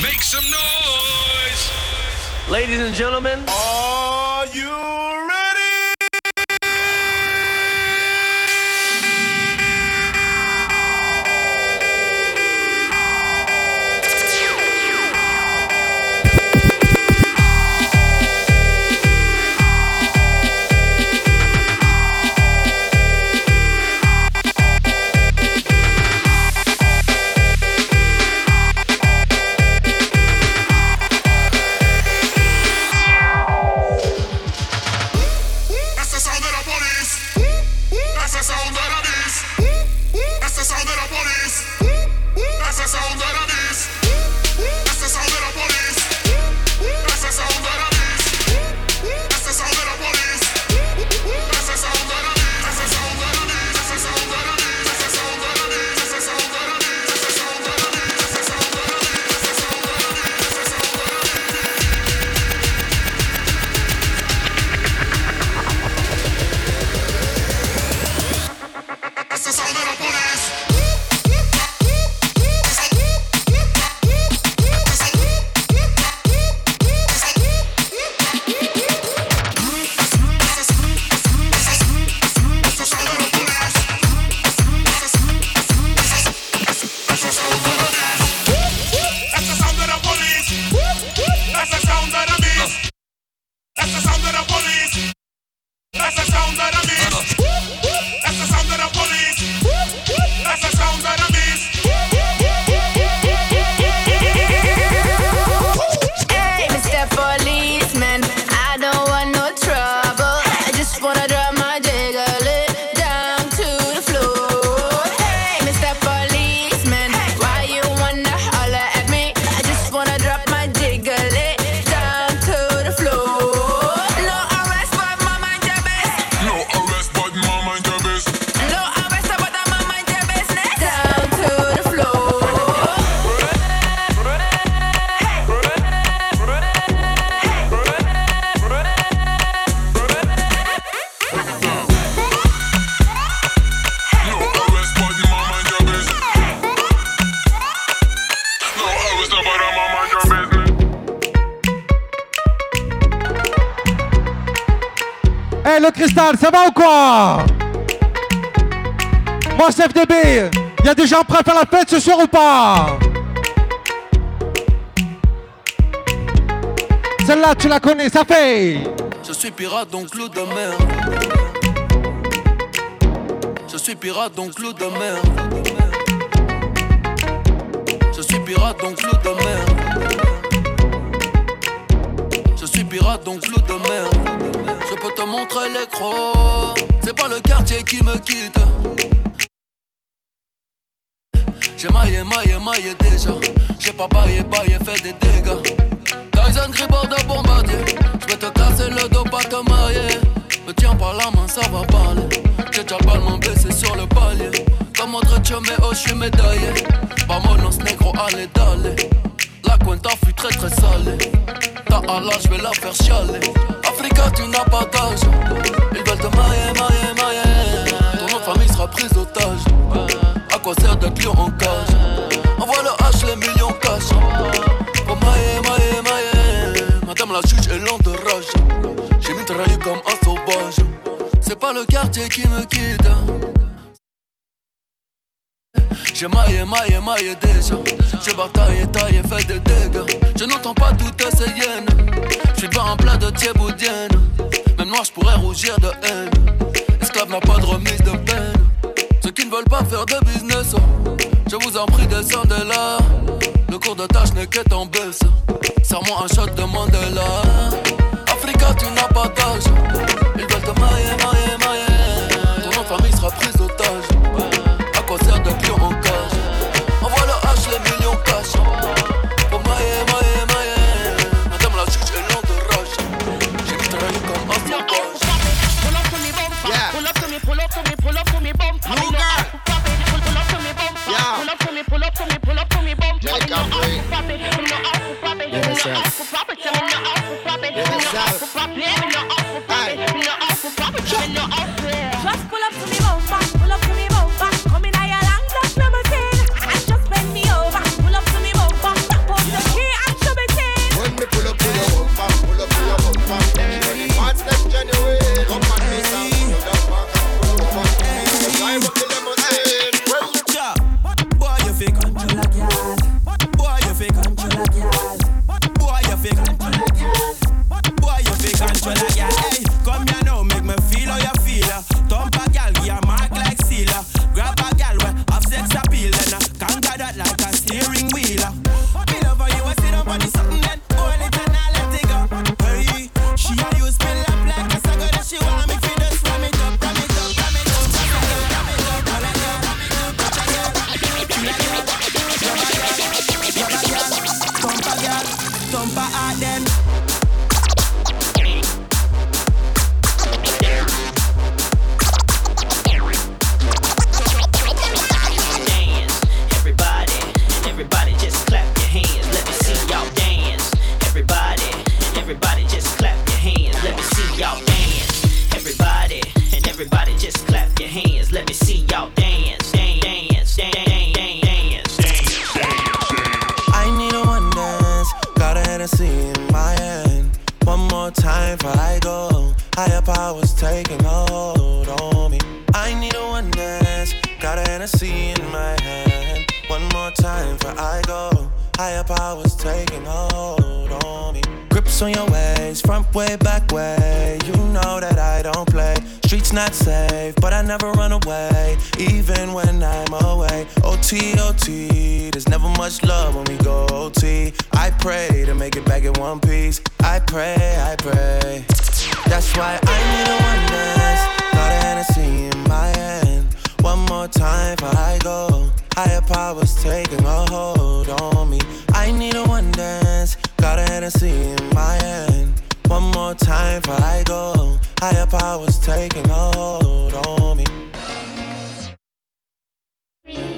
Make some noise! Ladies and gentlemen, Are you Gens prêts à la fête ce soir ou pas? Celle-là tu la connais, ça fait Je suis pirate donc loup de mer. Je suis pirate donc loup de mer. Je suis pirate donc loup de mer. Je suis pirate donc loup de mer. Je peux te montrer les crocs. C'est pas le quartier qui me quitte. J'ai pas baillé, baillé, fait des dégâts. Tyson Gribord de bombardier. Je vais te casser le dos, pas te marier. Me tiens par la main, ça va parler. J'ai déjà le baissé sur le palier. Comme autre mais oh, je suis médaillé. Vamonos negro, allez, d'aller. La cuenta fut très très salée. Ta Allah, je vais la faire chialer. Africa, tu n'as pas d'âge. Qui me quitte. J'ai maillé, maillé, maillé déjà. J'ai bataillé, taillé, fait des dégâts. Je n'entends pas toutes ces hyènes. Je suis pas en plat de thieboudienne. Même noir, je pourrais rougir de haine. Esclave n'a pas de remise de peine. Ceux qui ne veulent pas faire de business, oh, je vous en prie, descendez là. Le cours de tâche n'est qu'est en baisse. Serre-moi un shot de Mandela. Africa, tu n'as pas d'âge. Back in one piece. I pray, I pray. That's why I need a one dance. Got a Hennessy in my hand. One more time before I go. Higher powers taking a hold on me. I need a one dance. Got a Hennessy in my hand. One more time before I go. Higher powers taking a hold on me. I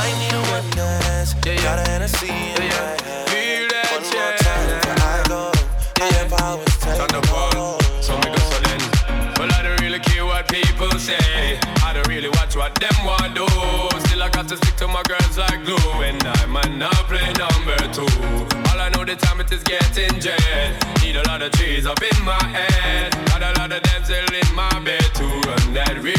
I need a witness. Yeah, yeah. Got a Hennessy in yeah, yeah. my. Feel that Yeah, yeah. time before I go. Yeah, yeah. powers take Thunderball, some niggas are Well, I don't really care what people say. I really watch what them want do. Still, I got to stick to my girls like glue. And I might not play number two. All I know the time it is getting jet. Need a lot of trees up in my head. Got a lot of them still in my bed to run that real.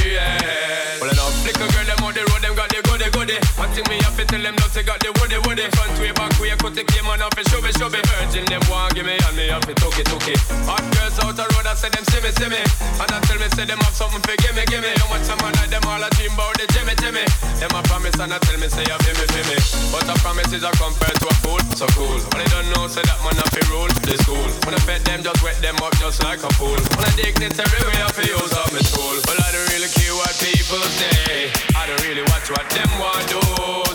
Well, enough flicker girl, them on the road, them got the goody goody. One thing me have to tell them, no, they got the woody woody. Front way, back way, cut the came on off and show me, show me. Virgin, them want give me, and me took it, took it. Hot girls out the road, I say them see me, see me. And I tell me, say them have something for give me, give me. How much man like them all a dream about the Jimmy, Jimmy. Them a promise and I tell me, say you feel me, feel me. But a promise is a compared to a fool, so cool. But they don't know, say that man have to rule the school. When I pet them, just wet them up just like a pool. When I dignitary way, I feel use up my tool. Well, I don't really care what people say. I don't really watch what them want do.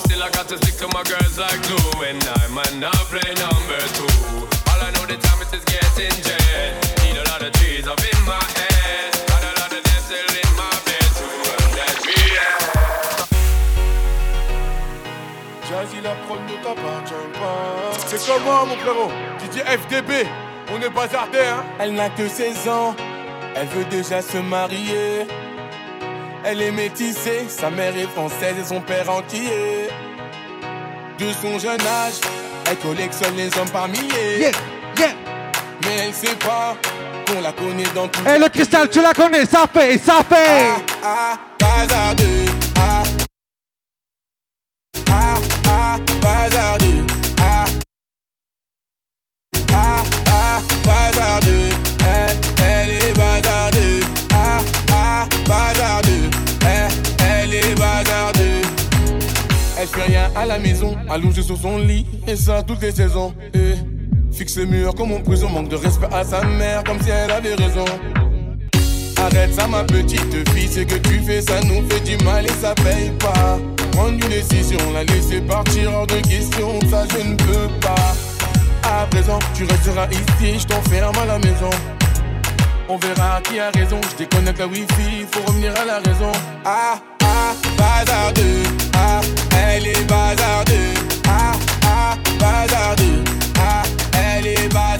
Still, I got to stick to my girls like glue. And I might not play number two. All I know the time it is getting jet. La prod ne t'appartient pas. C'est comment, mon frérot DJ FDB, on est bazardé, hein Elle n'a que 16 ans, elle veut déjà se marier. Elle est métissée, sa mère est française et son père entier. De son jeune âge, elle collectionne les hommes par milliers. Yeah, yeah. Mais elle sait pas qu'on la connaît dans tout Et le cristal, tu la connais, ça fait, ça fait. Ah, bazardeux, ah. Bazardeux, ah. Ah, ah, elle, est bazardeux. Ah, ah, bazardeux, elle, est bazardeux. Elle fait rien à la maison, allongée sur son lit, et ça toutes les saisons. Et fixe murs comme en prison, manque de respect à sa mère, comme si elle avait raison. Arrête ça, ma petite fille, ce que tu fais, ça nous fait du mal et ça paye pas. Prendre une décision, la laisser partir hors de question, ça je ne peux pas. À présent, tu resteras ici, je t'enferme à la maison. On verra qui a raison, je déconnecte la wifi, faut revenir à la raison. Ah, ah, bazardeux, ah, elle est bazardeux, ah, ah, bazardeux, ah, elle est bazardeux,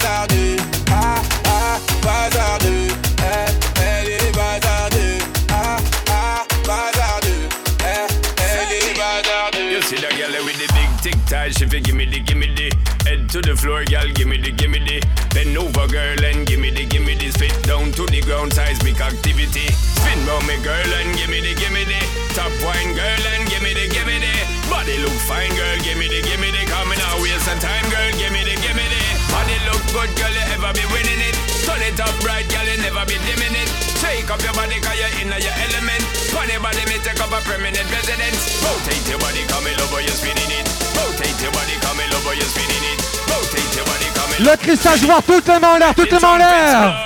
fi gimme the gimme the. Head to the floor, girl, gimme the gimme the. Bend over, girl, and gimme the gimme the. Spit down to the ground, seismic activity. Spin round me, girl, and gimme the gimme the. Top wine, girl, and gimme the gimme the. Body look fine, girl, gimme the gimme the. Coming out waste some time, girl, gimme the gimme the. Body look good, girl, you ever be winning it. Turn it up right, girl, you never be dimming it. Shake up your body, cause you're in your element. Funny body, me take up a permanent residence. Rotate your body, come over, you're spinning it. Rotate your body, come over, you're spinning it. Rotate your body, come in Le cristal, je vois toutes les mains en l'air, toutes les mains en l'air.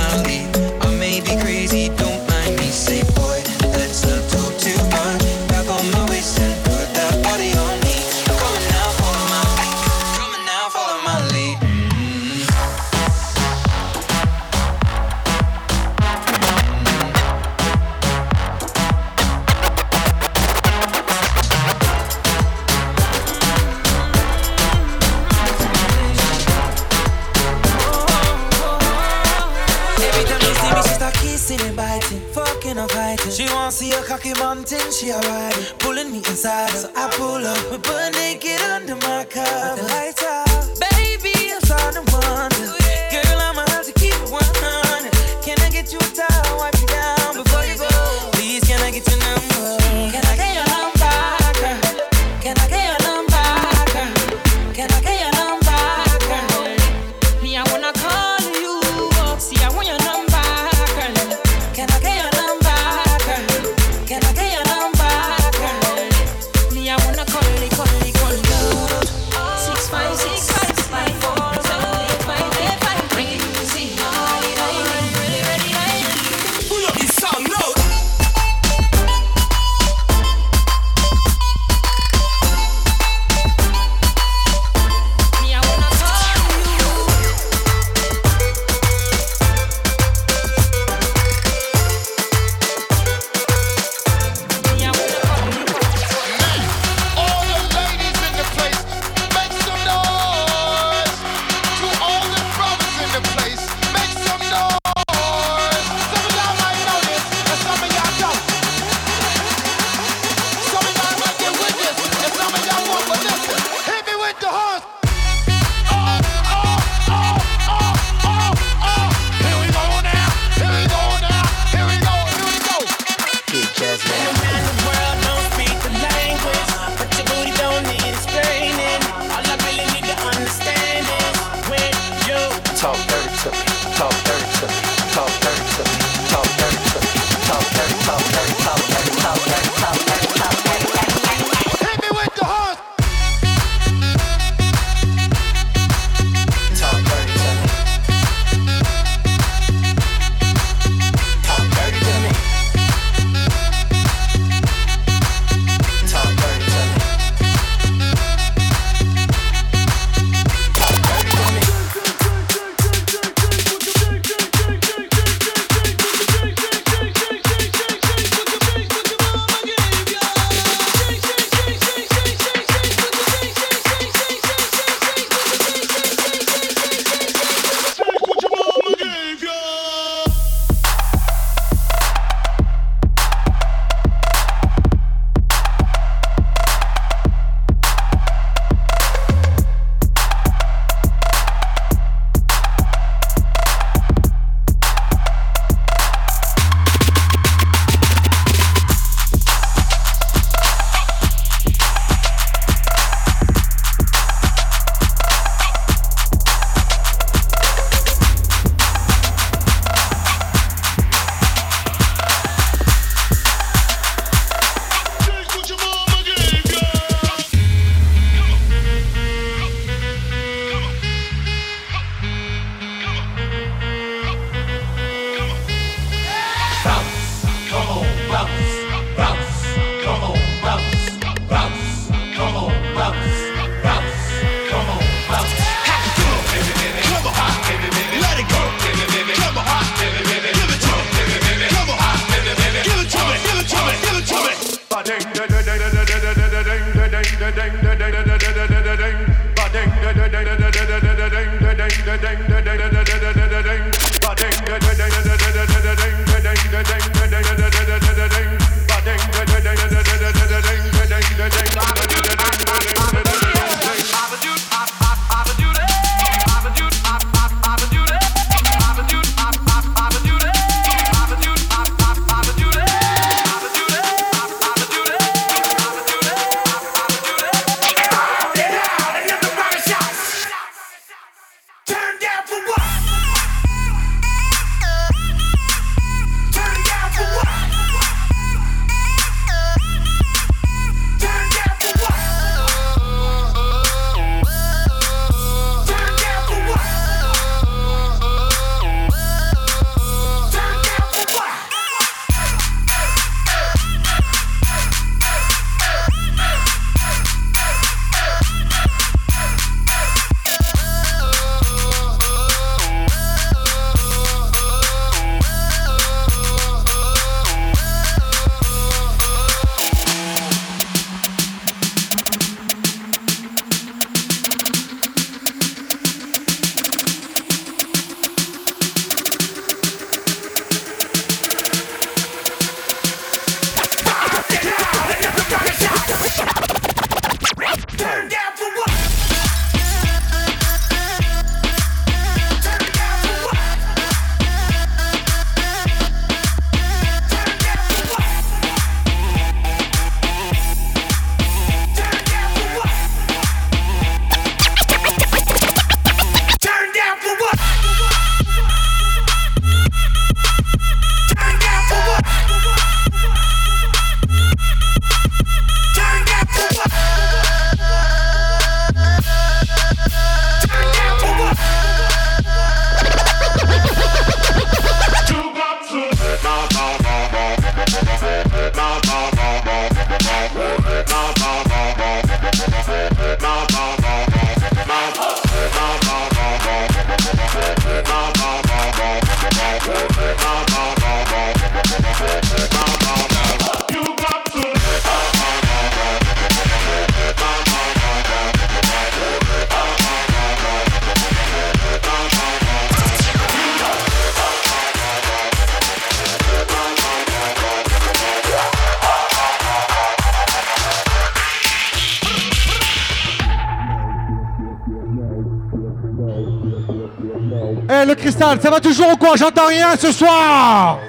cristal, ça va toujours ou quoi? J'entends rien ce soir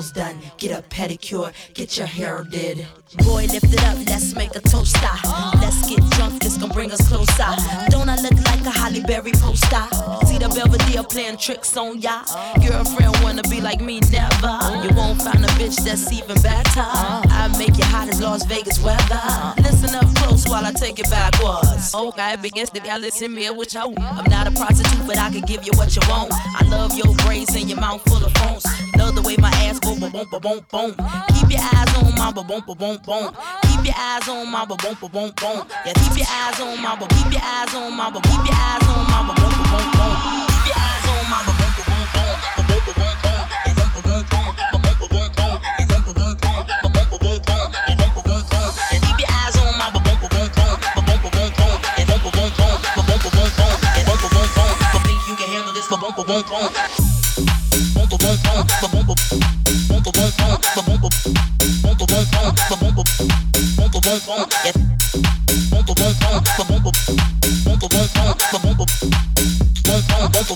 nails done, get a pedicure, get your hair did. Boy, lift it up, let's make a toast. ah. Let's get drunk, this gon' bring us closer. Don't I look like a Holly Berry poster? See the Belvedere playing tricks on ya. Girlfriend wanna be like me, never. You won't find a bitch that's even better. I make it hot as Las Vegas weather. Listen up close while I take it backwards. Okay, begins to y'all listen me you. I'm not a prostitute, but I can give you what you want. I love your braids and your mouth full of phones love the way my ass go ba boom ba boom boom. Keep your eyes on my ba boom ba boom boom. Keep your eyes on my ba boom ba boom boom. Yeah, keep your eyes on my ba keep your eyes on my ba keep your eyes on my ba boom ba boom boom. Keep your eyes on my ba boom ba boom boom. Ba boom ba boom boom. Ba boom ba boom boom. Ba boom ba boom boom. Ba boom ba boom boom. Ba boom ba boom boom. Ba boom ba boom boom. Yeah, keep your eyes on my ba boom ba boom boom. Ba boom ba boom boom. Ba boom ba boom boom. Ba boom ba boom boom. Ba boom ba boom boom. Ba think you can handle this? Ba boom ba boom boom.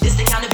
It's the kind of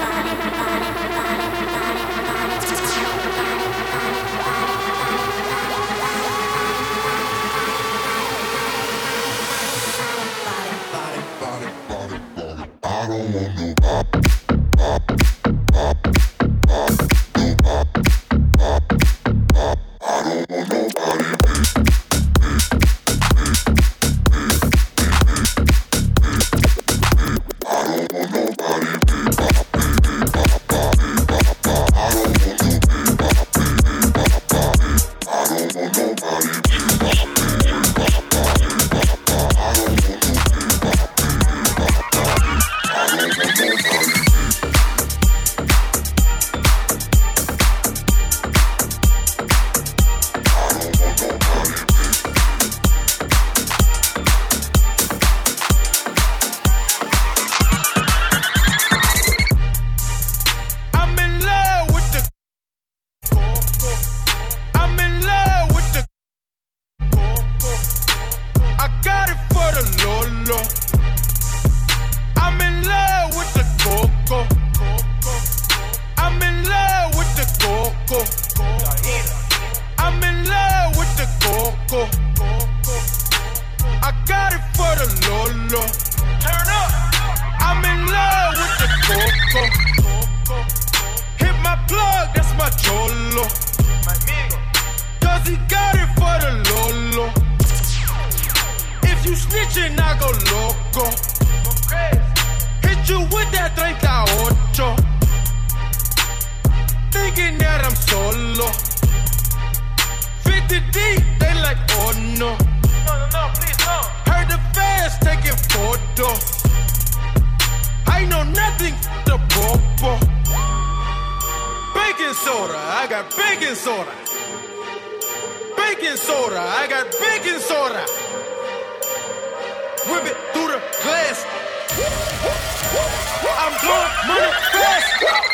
I don't want no I know nothing the popo. Baking soda, I got baking soda. Baking soda, I got baking soda. Whip it through the glass. I'm blowing money fast.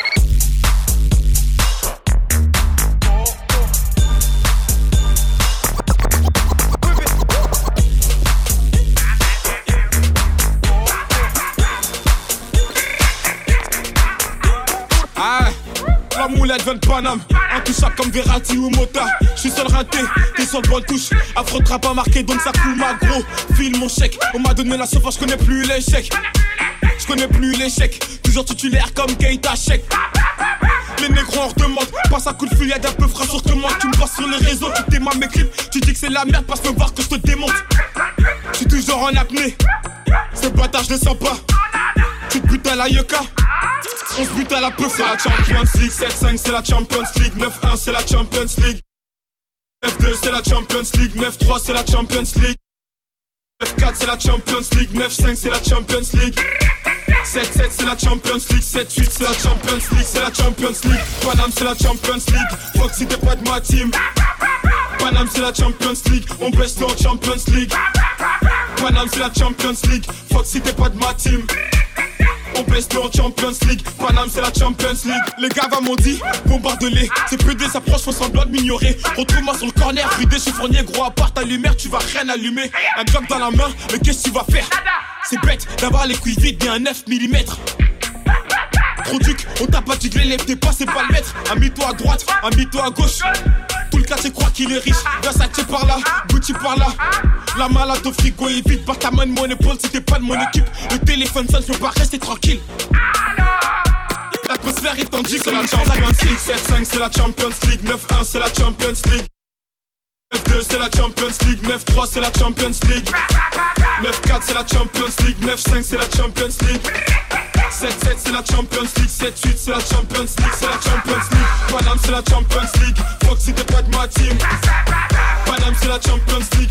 Vient de Paname, intouchable comme Verratti ou Mota. Je suis seul raté, t'es sur le touche. Affreux pas marqué, donc ça coule ma gros. File mon chèque, on m'a donné la sauvage, je connais plus l'échec. Je connais plus l'échec, toujours titulaire comme Keita Chèque. Les négros en redemande, passe un coup de fusillade un peu frais sur moi. Tu me passes sur les réseaux, tu t'aimes mes clips. Tu dis que c'est la merde, passe me voir que je te démonte. Je suis toujours en apnée, ce bâtard je le sens pas. Tu te butes à la yucca. On se bute à la peu, c'est la Champions League 7-5 c'est la Champions League 9-1 c'est la Champions League 9-2 c'est la Champions League 9-3 c'est la Champions League 9-4 c'est la Champions League 9-5 c'est la Champions League 7-7 c'est la Champions League 7-8 c'est la Champions League C'est la Champions League Paname c'est la Champions League si t'es pas de ma team Paname c'est la Champions League On baisse en Champions League Paname c'est la Champions League Fuck si t'es pas de ma team on baisse en Champions League. Paname, c'est la Champions League. Les gars m'ont dit, bombarde-les. C'est PD s'approche, faut semblant de m'ignorer. Retrouve-moi sur le corner, vidé, chiffronnier, gros, à part ta lumière, tu vas rien allumer. Un glock dans la main, mais qu'est-ce que tu vas faire? C'est bête d'avoir les couilles vides un 9 mm. On t'a pas dit que l'élève t'es pas, c'est pas le maître. Ami-toi à droite, ami-toi à gauche. Tout le quartier croit qu'il est riche. Versace par là, Gucci par là. La malade au frigo est vide. Par ta main mon épaule t'es pas de mon équipe. Le téléphone sonne, je peux pas rester tranquille. L'atmosphère est tendue, c'est la Champions League. 7-5, c'est la Champions League. 9-1, c'est la Champions League. 9-2, c'est la Champions League. 9-3, c'est la Champions League. 9-4, c'est la Champions League. 9-5, c'est la Champions League. 7-7 c'est la Champions League 7-8 c'est la Champions League C'est la Champions League Paname c'est la Champions League si t'es pas de ma team Paname c'est la Champions League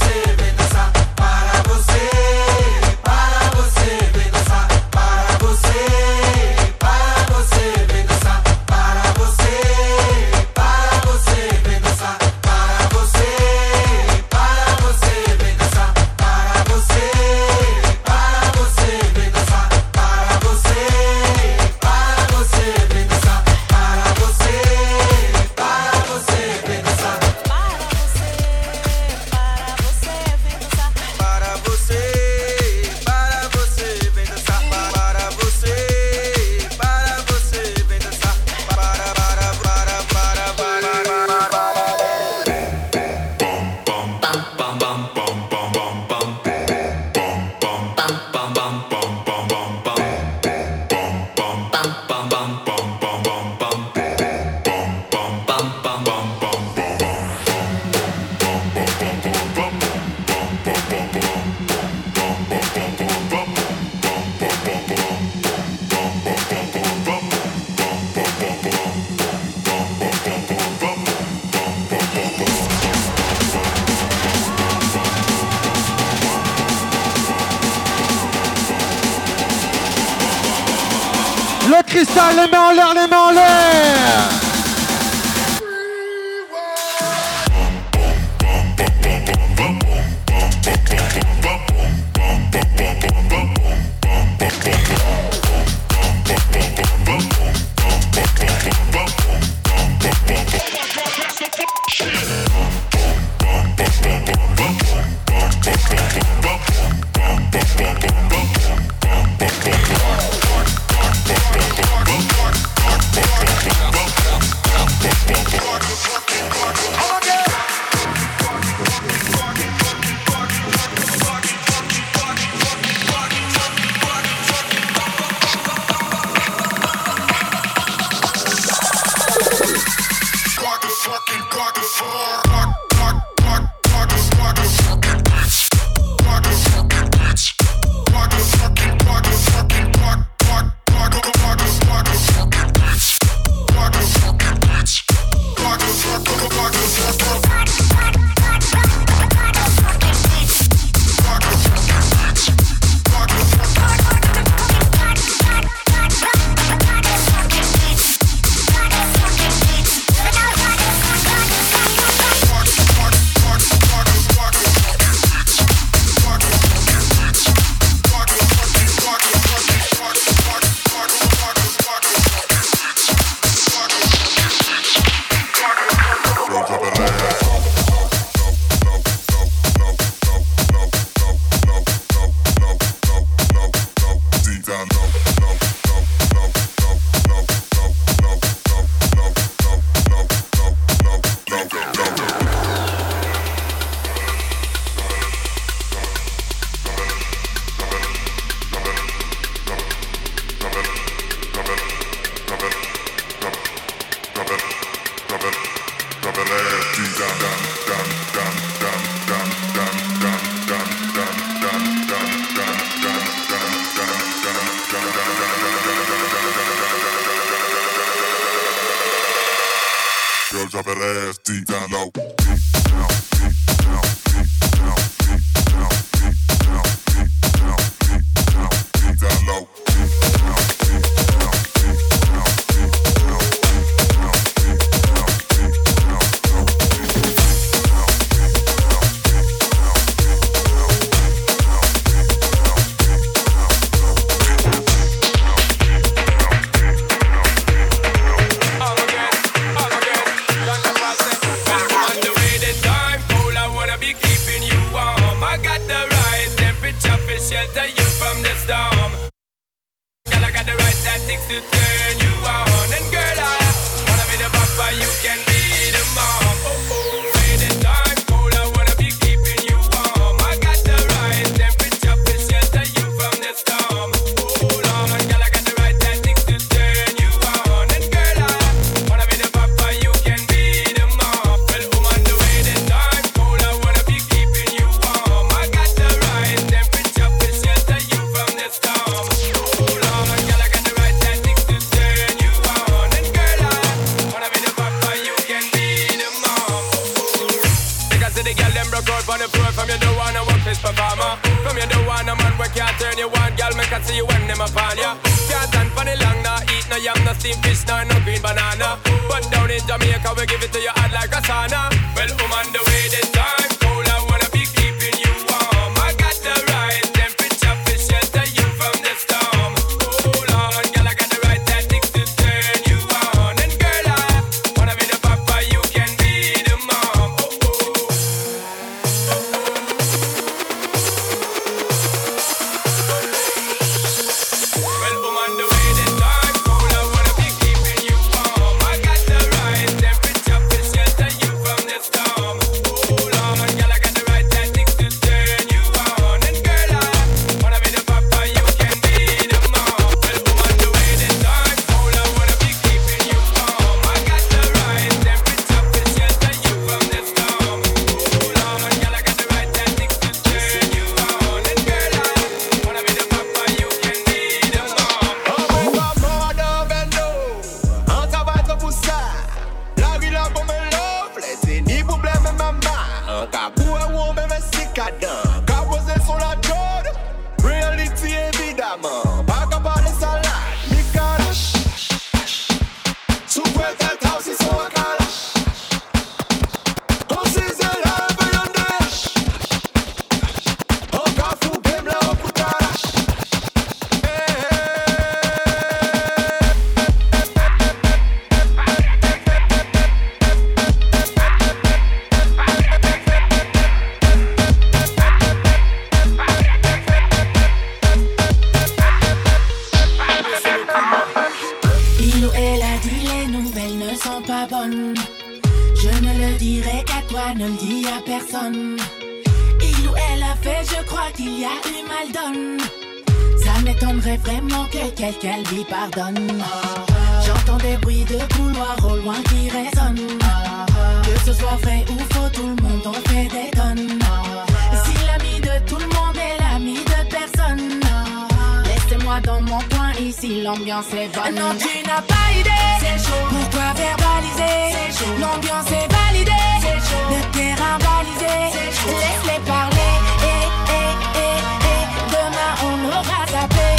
positive. ça, les mains en l'air, les mains en l'air. J'aimerais vraiment que quelqu'un lui pardonne. J'entends des bruits de couloirs au loin qui résonnent. Que ce soit vrai ou faux, tout le monde en fait des tonnes. Si l'ami de tout le monde est l'ami de personne, laissez-moi dans mon coin ici, l'ambiance est bonne. Non, tu n'as pas idée, c'est chaud. Pourquoi verbaliser, c'est chaud. L'ambiance est validée, c'est chaud. Le terrain balisé, c'est chaud. Laisse-les parler, eh, eh, eh. eh. Demain on aura tapé.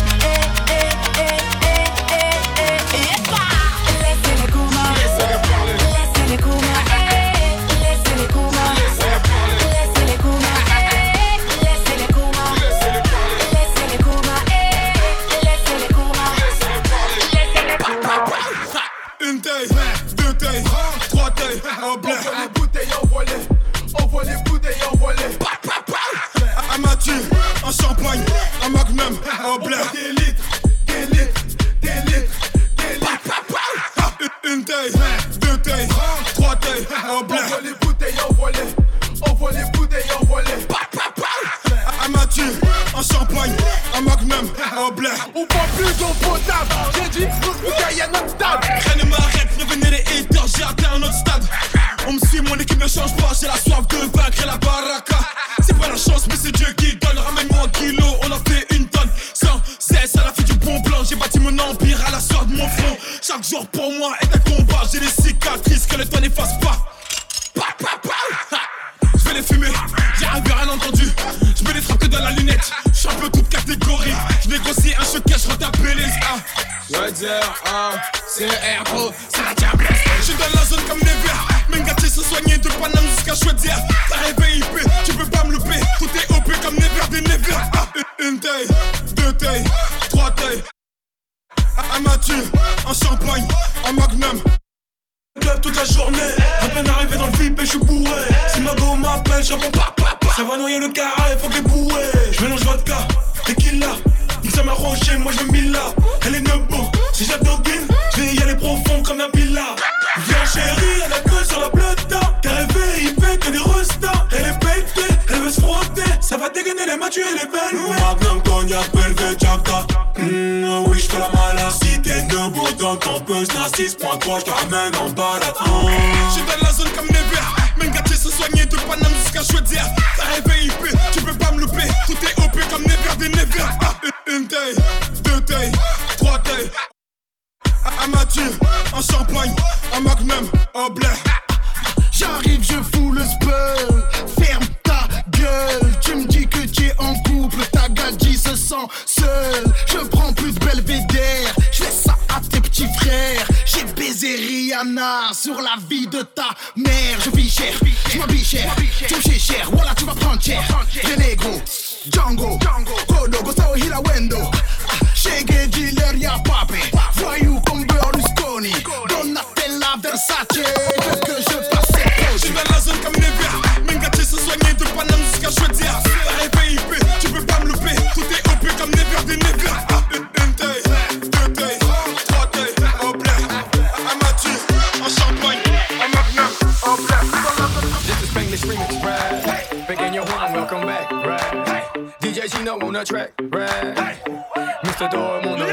journée. À peine arrivé dans le VIP et je suis bourré. Si ma go m'appelle, je réponds pas, pas, pas. Ça va noyer le carré, faut que bourré. Je mélange vodka, tequila. Ça m'a roché, moi je mille là. Elle est nebo, si j'abandonne, je vais y aller profond comme la pila. Viens chérie, elle a la gueule sur la plata. T'es rêvé, il fait que des restas. Elle est pétée. Ça va dégainer les matchs et les peines. Magnum, cognac, velvet, jacta mmh, oh Oui, j'fais la malade Si t'es debout dans ton buzz, la 6.3 j't'amène en balade. Oh. J'suis dans la zone comme Nevers. Même gâté se soigner de Paname jusqu'à Chaudière. T'as rêvé IP, tu peux pas me louper. Tout est OP comme Nevers des Nevers. Ah, Une taille, deux tailles, trois tailles. À Mathieu, en champagne, en magnum, en blé. J'arrive, je fous le spell, ferme tu me dis que tu es en couple, ta gadji se sent seule. Je prends plus de belvédère, je laisse ça à tes petits frères. J'ai baisé Rihanna sur la vie de ta mère. Je vis cher, je m'habille cher, tu chez cher. Voilà, tu vas prendre cher. Renegro, Django, Kodo, Gustavo Hilawendo. Chegué dealer, y'a papé. Voyou comme Berlusconi, Donatella Versace. Que je passe, je suis dans la zone comme les verts. Se soigner de Panama. ce This is Spanglish Remix, right? Back in your welcome back, right? DJ Gino on the track, right? Esto todo el mundo.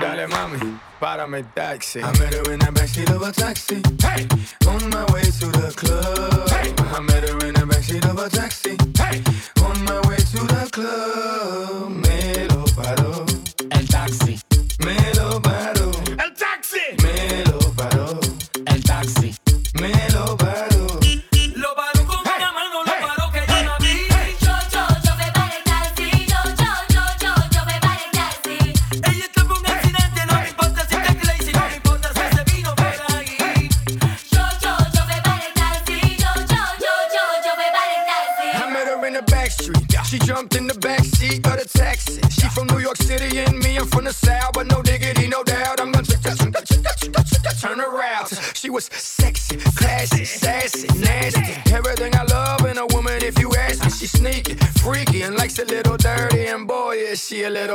Dale mami, párame taxi. I met her in the backseat of a taxi. Hey, on my way to the club. Hey, I met her in the backseat of a taxi. Hey, on my way to the club. Me lo paró. El taxi. Me lo paró.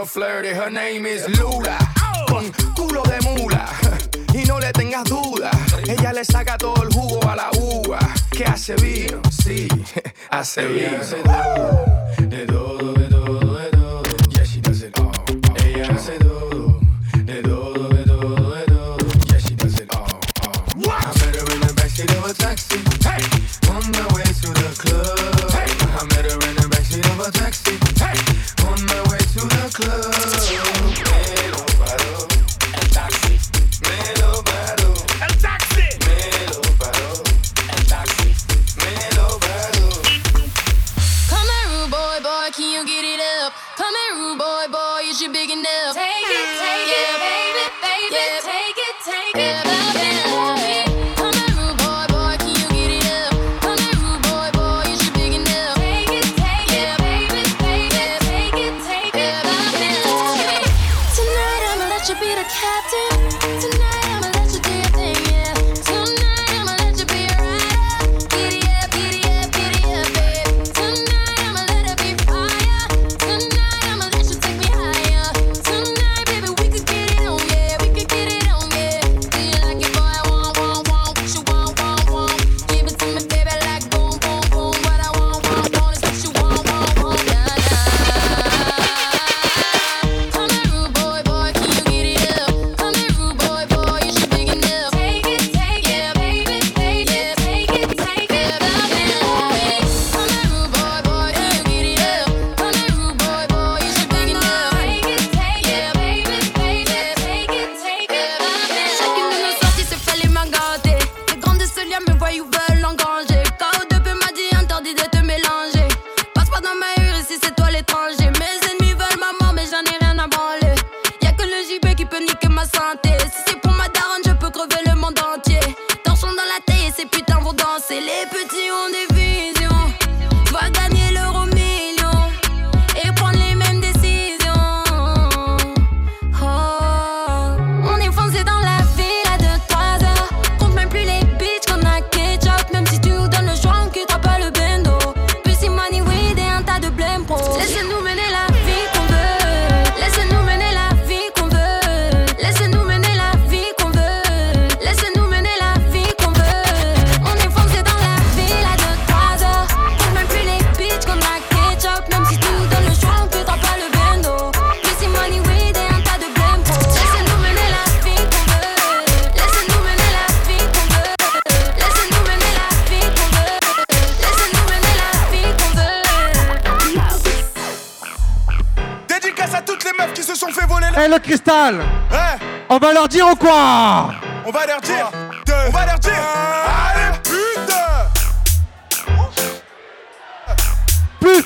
flirty. Her name is Lula. Con culo de mula. Y no le tengas duda. Ella le saca todo el jugo a la uva. Que hace vino, sí, hace vino. Eh On va leur dire quoi On va leur dire. De... On va leur dire. Allez, putain Plus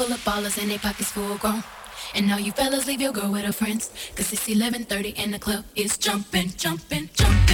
full of ballers and their pockets full grown. And all you fellas leave your girl with her friends. Cause it's 11.30 and the club is jumping, jumping, jumping.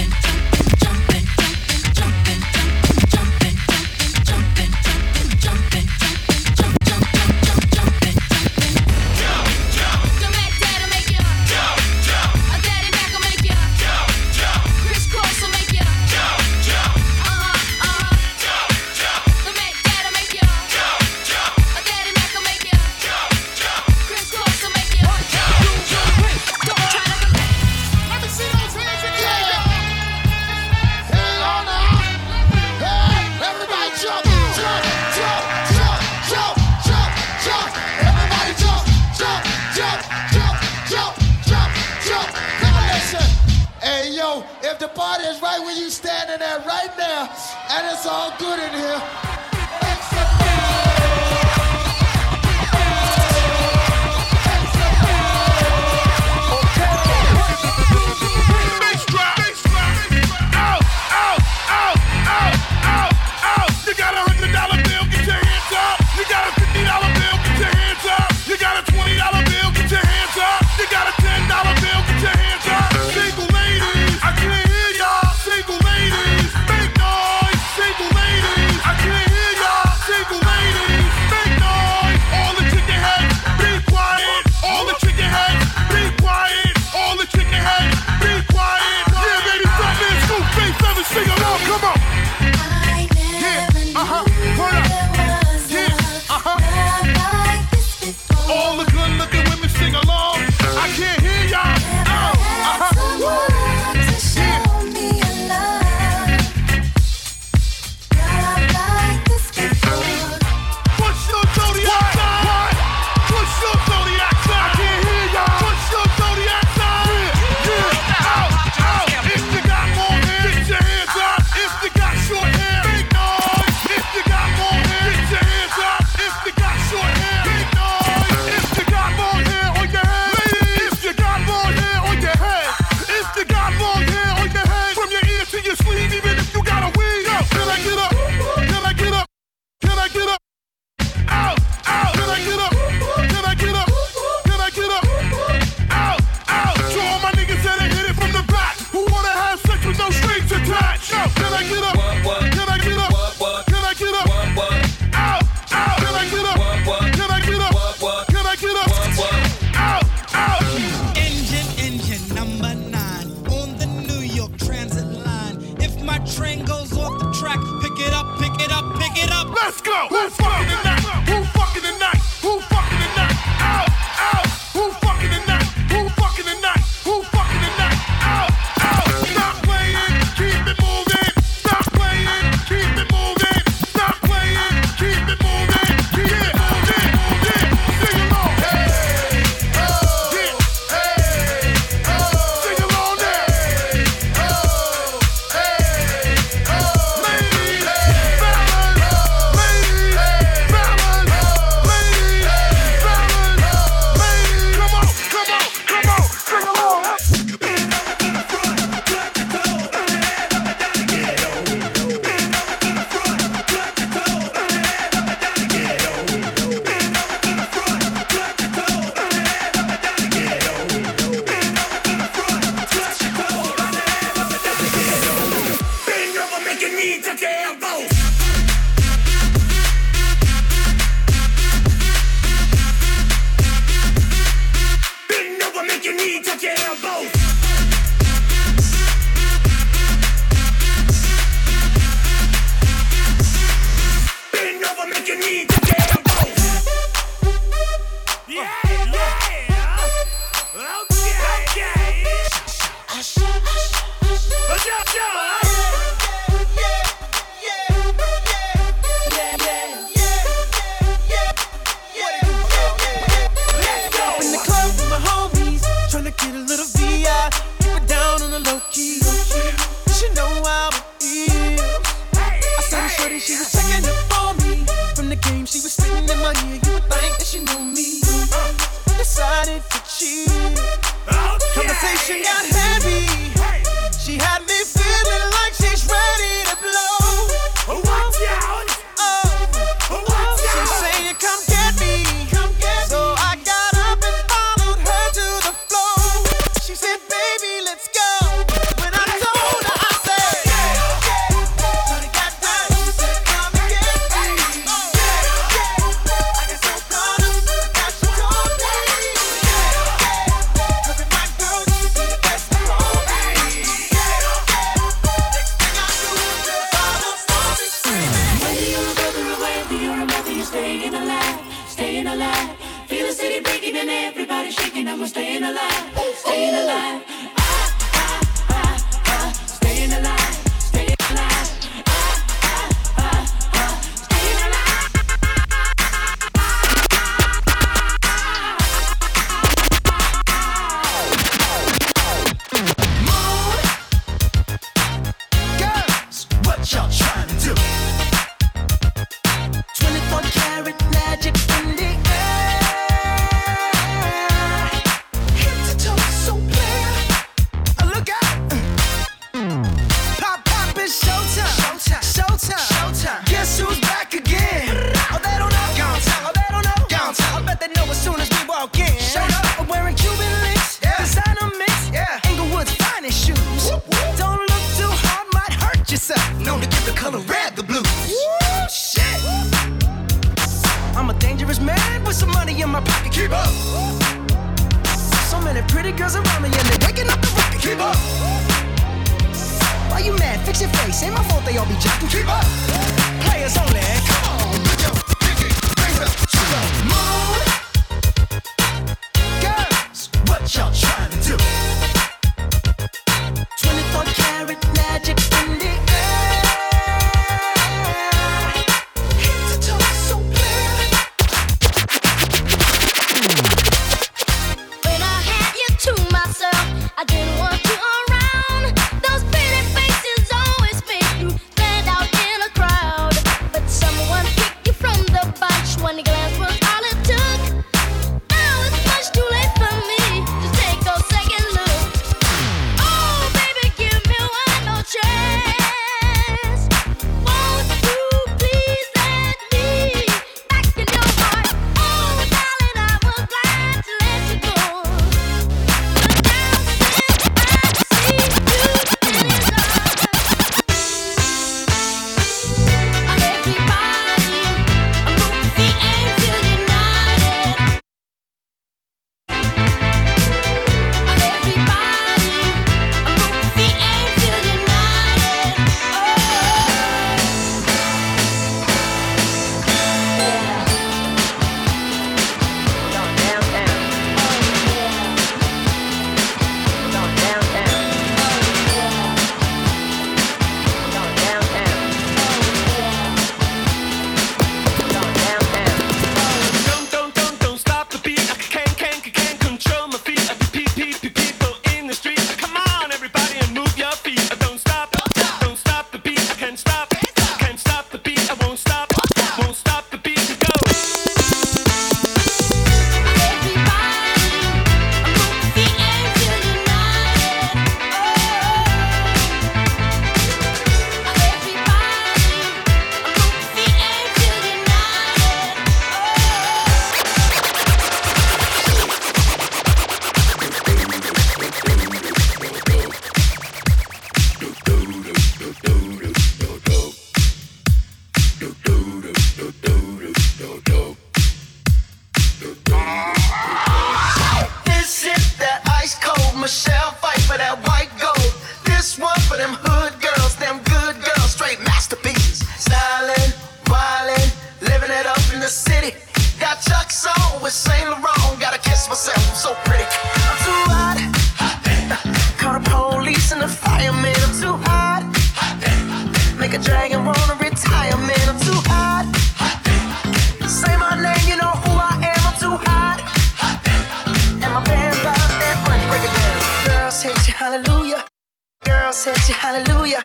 Girl, you hallelujah.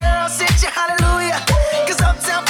Girl, sit your hallelujah. Cause uptown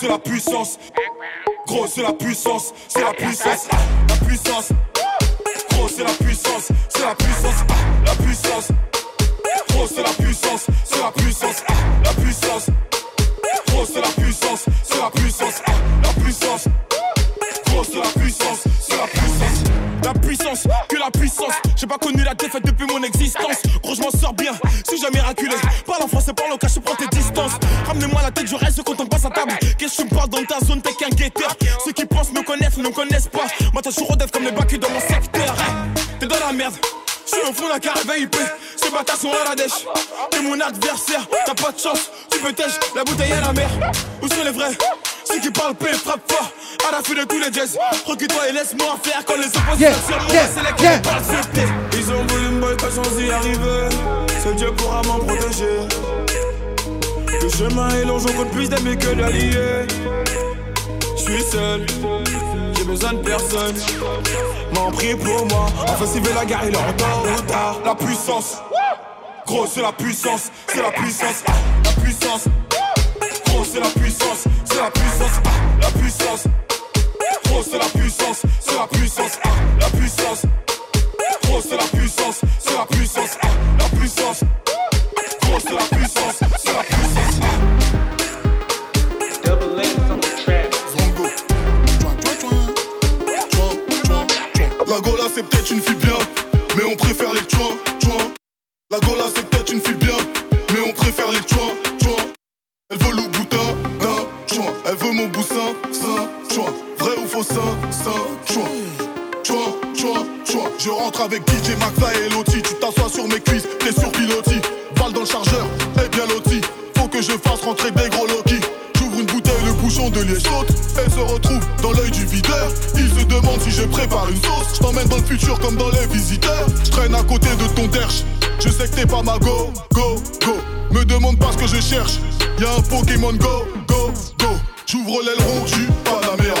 c'est la puissance. Gros, c'est la puissance, c'est la puissance, la puissance. Gros, c'est la puissance, c'est la puissance, la puissance. Gros, c'est la puissance, c'est la puissance, la puissance. Gros, c'est la puissance, c'est la puissance, la puissance. La puissance, la puissance. La puissance, que la puissance. J'ai pas connu la défaite depuis mon existence. Gros, je m'en sors bien, si j'ai miraculé. Parle en français, parle au cash, prends la tête, je reste quand on passe à table. Qu'est-ce que tu me parles dans ta zone, t'es qu'un guetteur. Ceux qui pensent me connaissent, ne me connaissent pas. Moi, t'as toujours comme les bacs dans mon secteur. T'es dans la merde. Je suis au fond d'un carré IP, ces bâtards sont à la dèche. T'es mon adversaire, t'as pas de chance, tu peux tèche, la bouteille à la mer. Où sont les vrais? Ceux qui parlent paix, frappe fort, à la fin de tous les jazz. Recule-toi et laisse-moi faire quand les opposants Yeah, sur moi, yeah, c'est les yeah. qui. Ils ont voulu me boycott sans y arriver, seul Dieu pourra m'en protéger. Le chemin est long, j'en compte plus d'amis que d'alliés. Je suis seul, j'ai besoin de personne. M'en prie pour moi, enfin s'il veut la guerre, il est en retard, en retard. La puissance, gros c'est la puissance, c'est la puissance, la puissance. Gros c'est la puissance, c'est la puissance, la puissance. Gros c'est la puissance, c'est la puissance, la puissance. Gros c'est la puissance, c'est la puissance, la puissance. La Gola c'est peut-être une fille bien, mais on préfère les chouins, chouins. La Gola c'est peut-être une fille bien, mais on préfère les chouins, chouins. Elle veut le boutin d'un chouin, elle veut mon boussin, ça, chouin. Vrai ou faux, ça, ça, chouin. Chouin, chouin, chouin. Je rentre avec DJ McFly et Loti, tu t'assois sur mes cuisses, t'es sur pilotis. Balle dans le chargeur, et bien loti. Faut que je fasse rentrer des gros Loki. J'ouvre une bouteille, le bouchon de liège saute. Elle se retrouve dans l'œil du videur. Se demande si je prépare une sauce. Je t'emmène dans le futur comme dans les visiteurs. Je traîne à côté de ton derche. Je sais que t'es pas ma go, go, go. Me demande pas ce que je cherche. Y'a un Pokémon Go, go, go. J'ouvre l'aileron du Panamera. Je t'éblouis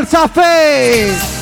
Força fez!